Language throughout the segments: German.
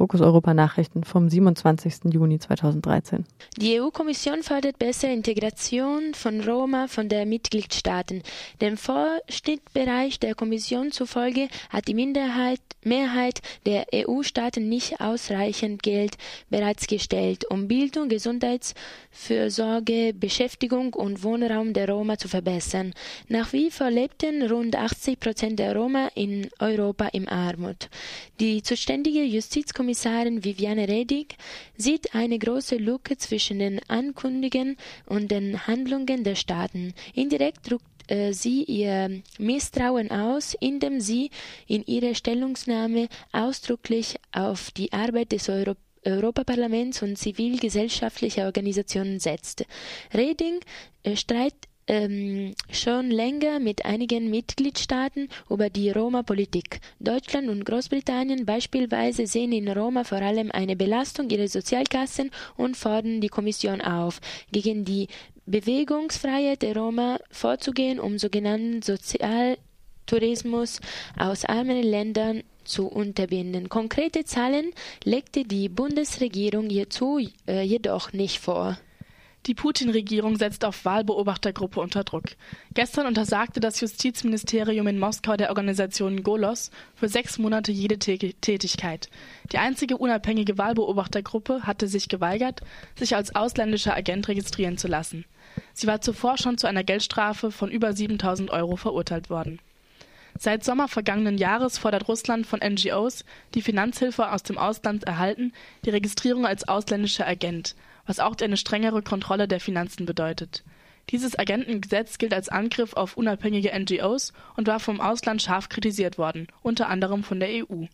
Fokus Europa Nachrichten vom 27. Juni 2013. Die EU-Kommission fordert bessere Integration von Roma von der Mitgliedstaaten. Dem Vorschnittbereich der Kommission zufolge hat die Minderheit, Mehrheit der EU-Staaten nicht ausreichend Geld bereitgestellt, um Bildung, Gesundheitsfürsorge, Beschäftigung und Wohnraum der Roma zu verbessern. Nach wie vor lebten rund 80 Prozent der Roma in Europa im Armut. Die zuständige Justizkommissarin Viviane Redig sieht eine große Lücke zwischen den Ankündigungen und den Handlungen der Staaten. Indirekt drückt äh, sie ihr Misstrauen aus, indem sie in ihrer Stellungnahme ausdrücklich auf die Arbeit des Euro Europaparlaments und zivilgesellschaftlicher Organisationen setzt. Reding äh, streit, ähm, schon länger mit einigen Mitgliedstaaten über die Roma-Politik. Deutschland und Großbritannien beispielsweise sehen in Roma vor allem eine Belastung ihrer Sozialkassen und fordern die Kommission auf, gegen die Bewegungsfreiheit der Roma vorzugehen, um sogenannten Sozialtourismus aus armen Ländern zu unterbinden. Konkrete Zahlen legte die Bundesregierung hierzu äh, jedoch nicht vor. Die Putin-Regierung setzt auf Wahlbeobachtergruppe unter Druck. Gestern untersagte das Justizministerium in Moskau der Organisation Golos für sechs Monate jede Tätigkeit. Die einzige unabhängige Wahlbeobachtergruppe hatte sich geweigert, sich als ausländischer Agent registrieren zu lassen. Sie war zuvor schon zu einer Geldstrafe von über 7000 Euro verurteilt worden. Seit Sommer vergangenen Jahres fordert Russland von NGOs, die Finanzhilfe aus dem Ausland erhalten, die Registrierung als ausländischer Agent, was auch eine strengere Kontrolle der Finanzen bedeutet. Dieses Agentengesetz gilt als Angriff auf unabhängige NGOs und war vom Ausland scharf kritisiert worden, unter anderem von der EU.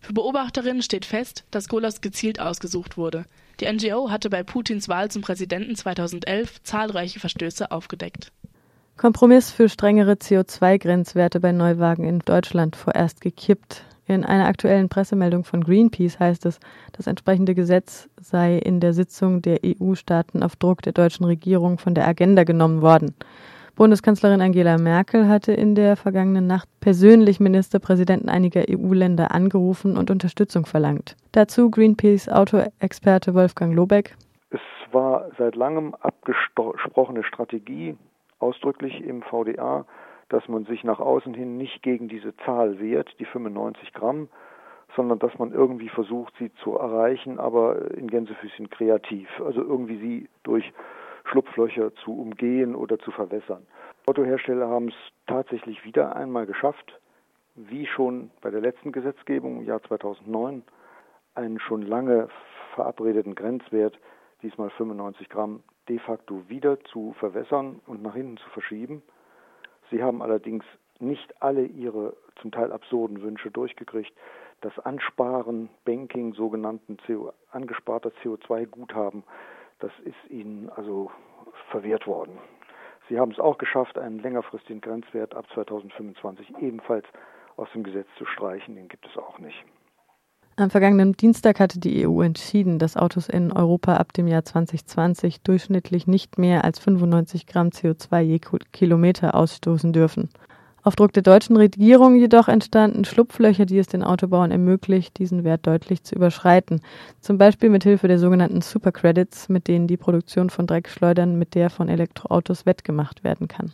Für Beobachterinnen steht fest, dass Golos gezielt ausgesucht wurde. Die NGO hatte bei Putins Wahl zum Präsidenten 2011 zahlreiche Verstöße aufgedeckt. Kompromiss für strengere CO2-Grenzwerte bei Neuwagen in Deutschland vorerst gekippt. In einer aktuellen Pressemeldung von Greenpeace heißt es, das entsprechende Gesetz sei in der Sitzung der EU-Staaten auf Druck der deutschen Regierung von der Agenda genommen worden. Bundeskanzlerin Angela Merkel hatte in der vergangenen Nacht persönlich Ministerpräsidenten einiger EU-Länder angerufen und Unterstützung verlangt. Dazu Greenpeace Autoexperte Wolfgang Lobeck. Es war seit langem abgesprochene Strategie, ausdrücklich im VDA, dass man sich nach außen hin nicht gegen diese Zahl wehrt, die 95 Gramm, sondern dass man irgendwie versucht, sie zu erreichen, aber in Gänsefüßchen kreativ. Also irgendwie sie durch Schlupflöcher zu umgehen oder zu verwässern. Autohersteller haben es tatsächlich wieder einmal geschafft, wie schon bei der letzten Gesetzgebung im Jahr 2009, einen schon lange verabredeten Grenzwert, diesmal 95 Gramm, de facto wieder zu verwässern und nach hinten zu verschieben. Sie haben allerdings nicht alle ihre zum Teil absurden Wünsche durchgekriegt. Das Ansparen, Banking sogenannten CO, angesparter CO2-Guthaben, das ist ihnen also verwehrt worden. Sie haben es auch geschafft, einen längerfristigen Grenzwert ab 2025 ebenfalls aus dem Gesetz zu streichen. Den gibt es auch nicht. Am vergangenen Dienstag hatte die EU entschieden, dass Autos in Europa ab dem Jahr 2020 durchschnittlich nicht mehr als 95 Gramm CO2 je Kilometer ausstoßen dürfen. Auf Druck der deutschen Regierung jedoch entstanden Schlupflöcher, die es den Autobauern ermöglicht, diesen Wert deutlich zu überschreiten. Zum Beispiel mit Hilfe der sogenannten Supercredits, mit denen die Produktion von Dreckschleudern mit der von Elektroautos wettgemacht werden kann.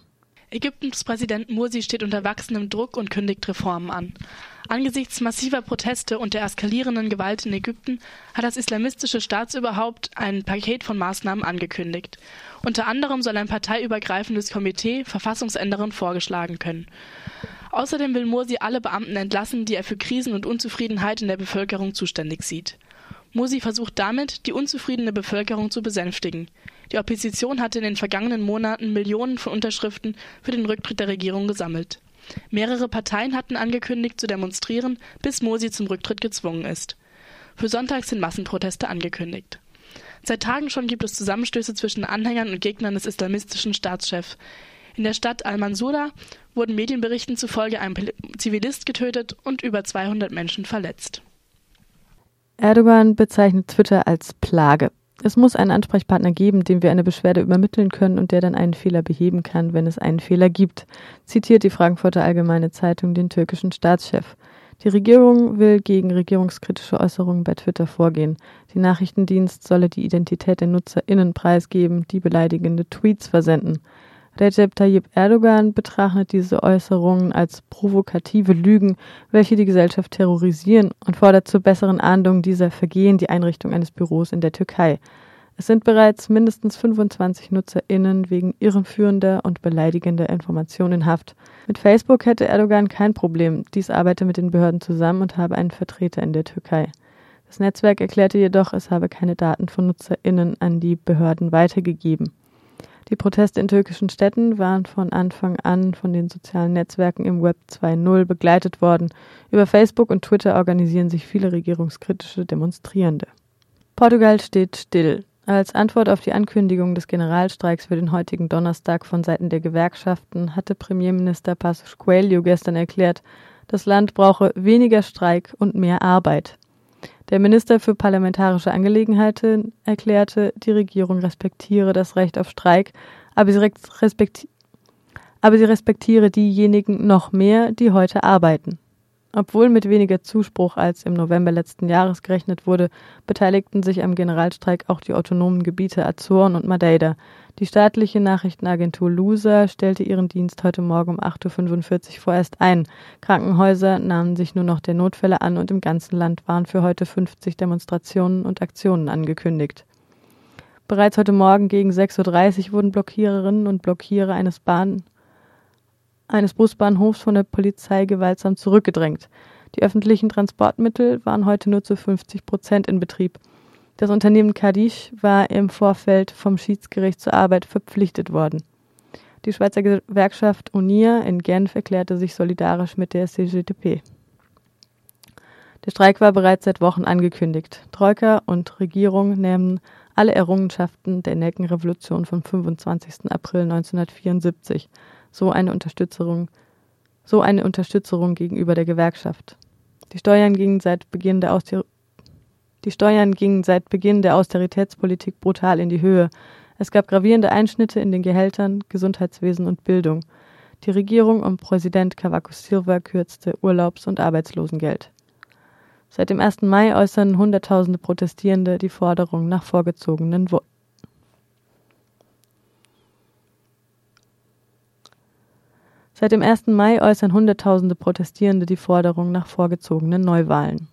Ägyptens Präsident Mursi steht unter wachsendem Druck und kündigt Reformen an. Angesichts massiver Proteste und der eskalierenden Gewalt in Ägypten hat das islamistische Staatsoberhaupt ein Paket von Maßnahmen angekündigt. Unter anderem soll ein parteiübergreifendes Komitee Verfassungsänderungen vorgeschlagen können. Außerdem will Mursi alle Beamten entlassen, die er für Krisen und Unzufriedenheit in der Bevölkerung zuständig sieht. Mursi versucht damit, die unzufriedene Bevölkerung zu besänftigen. Die Opposition hatte in den vergangenen Monaten Millionen von Unterschriften für den Rücktritt der Regierung gesammelt. Mehrere Parteien hatten angekündigt zu demonstrieren, bis Mursi zum Rücktritt gezwungen ist. Für Sonntag sind Massenproteste angekündigt. Seit Tagen schon gibt es Zusammenstöße zwischen Anhängern und Gegnern des islamistischen Staatschefs. In der Stadt Al-Mansura wurden Medienberichten zufolge ein Zivilist getötet und über 200 Menschen verletzt. Erdogan bezeichnet Twitter als Plage. Es muss einen Ansprechpartner geben, dem wir eine Beschwerde übermitteln können und der dann einen Fehler beheben kann, wenn es einen Fehler gibt, zitiert die Frankfurter Allgemeine Zeitung den türkischen Staatschef. Die Regierung will gegen regierungskritische Äußerungen bei Twitter vorgehen. Die Nachrichtendienst solle die Identität der NutzerInnen preisgeben, die beleidigende Tweets versenden. Recep Tayyip Erdogan betrachtet diese Äußerungen als provokative Lügen, welche die Gesellschaft terrorisieren und fordert zur besseren Ahndung dieser Vergehen die Einrichtung eines Büros in der Türkei. Es sind bereits mindestens 25 NutzerInnen wegen irreführender und beleidigender Informationen in Haft. Mit Facebook hätte Erdogan kein Problem. Dies arbeite mit den Behörden zusammen und habe einen Vertreter in der Türkei. Das Netzwerk erklärte jedoch, es habe keine Daten von NutzerInnen an die Behörden weitergegeben. Die Proteste in türkischen Städten waren von Anfang an von den sozialen Netzwerken im Web 2.0 begleitet worden. Über Facebook und Twitter organisieren sich viele regierungskritische Demonstrierende. Portugal steht still. Als Antwort auf die Ankündigung des Generalstreiks für den heutigen Donnerstag von Seiten der Gewerkschaften hatte Premierminister Passos Coelho gestern erklärt, das Land brauche weniger Streik und mehr Arbeit. Der Minister für parlamentarische Angelegenheiten erklärte, die Regierung respektiere das Recht auf Streik, aber sie, respekti aber sie respektiere diejenigen noch mehr, die heute arbeiten. Obwohl mit weniger Zuspruch als im November letzten Jahres gerechnet wurde, beteiligten sich am Generalstreik auch die autonomen Gebiete Azoren und Madeira. Die staatliche Nachrichtenagentur Lusa stellte ihren Dienst heute Morgen um 8.45 Uhr vorerst ein. Krankenhäuser nahmen sich nur noch der Notfälle an und im ganzen Land waren für heute 50 Demonstrationen und Aktionen angekündigt. Bereits heute Morgen gegen 6.30 Uhr wurden Blockiererinnen und Blockierer eines Bahn eines Busbahnhofs von der Polizei gewaltsam zurückgedrängt. Die öffentlichen Transportmittel waren heute nur zu 50 Prozent in Betrieb. Das Unternehmen Kadisch war im Vorfeld vom Schiedsgericht zur Arbeit verpflichtet worden. Die Schweizer Gewerkschaft UNIA in Genf erklärte sich solidarisch mit der CGTP. Der Streik war bereits seit Wochen angekündigt. Troika und Regierung nehmen alle Errungenschaften der Nelkenrevolution vom 25. April 1974 so eine Unterstützung, so eine Unterstützung gegenüber der Gewerkschaft. Die Steuern gingen seit Beginn der Auster die Steuern gingen seit Beginn der Austeritätspolitik brutal in die Höhe. Es gab gravierende Einschnitte in den Gehältern, Gesundheitswesen und Bildung. Die Regierung um Präsident Cavaco Silva kürzte Urlaubs- und Arbeitslosengeld. Seit dem 1. Mai äußern Hunderttausende Protestierende die Forderung nach vorgezogenen Seit dem 1. Mai äußern Hunderttausende Protestierende die Forderung nach vorgezogenen Neuwahlen.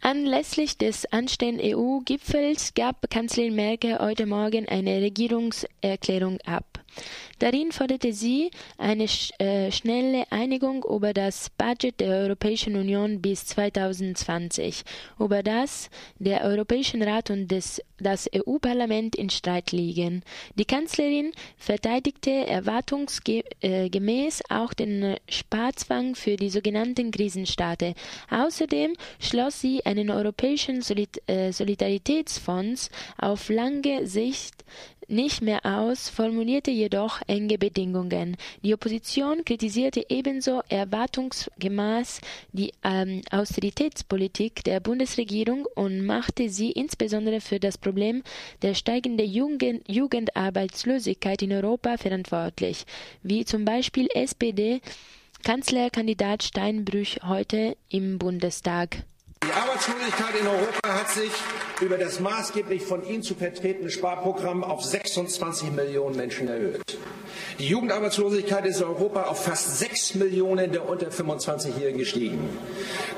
Anlässlich des anstehenden EU-Gipfels gab Kanzlerin Merkel heute Morgen eine Regierungserklärung ab. Darin forderte sie eine äh, schnelle Einigung über das Budget der Europäischen Union bis 2020, über das der Europäische Rat und des, das EU-Parlament in Streit liegen. Die Kanzlerin verteidigte erwartungsgemäß auch den Sparzwang für die sogenannten Krisenstaaten. Außerdem schloss sie einen europäischen äh, Solidaritätsfonds auf lange Sicht nicht mehr aus, formulierte jedoch enge Bedingungen. Die Opposition kritisierte ebenso erwartungsgemäß die ähm, Austeritätspolitik der Bundesregierung und machte sie insbesondere für das Problem der steigenden Jugend Jugendarbeitslosigkeit in Europa verantwortlich, wie zum Beispiel SPD Kanzlerkandidat Steinbrüch heute im Bundestag. Die Arbeitslosigkeit in Europa hat sich über das maßgeblich von Ihnen zu vertretene Sparprogramm auf 26 Millionen Menschen erhöht. Die Jugendarbeitslosigkeit ist in Europa auf fast 6 Millionen der unter 25-Jährigen gestiegen.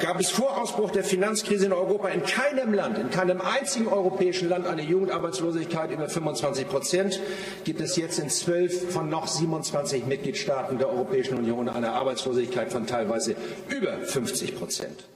Gab es vor Ausbruch der Finanzkrise in Europa in keinem Land, in keinem einzigen europäischen Land eine Jugendarbeitslosigkeit über 25 Prozent, gibt es jetzt in zwölf von noch 27 Mitgliedstaaten der Europäischen Union eine Arbeitslosigkeit von teilweise über 50 Prozent.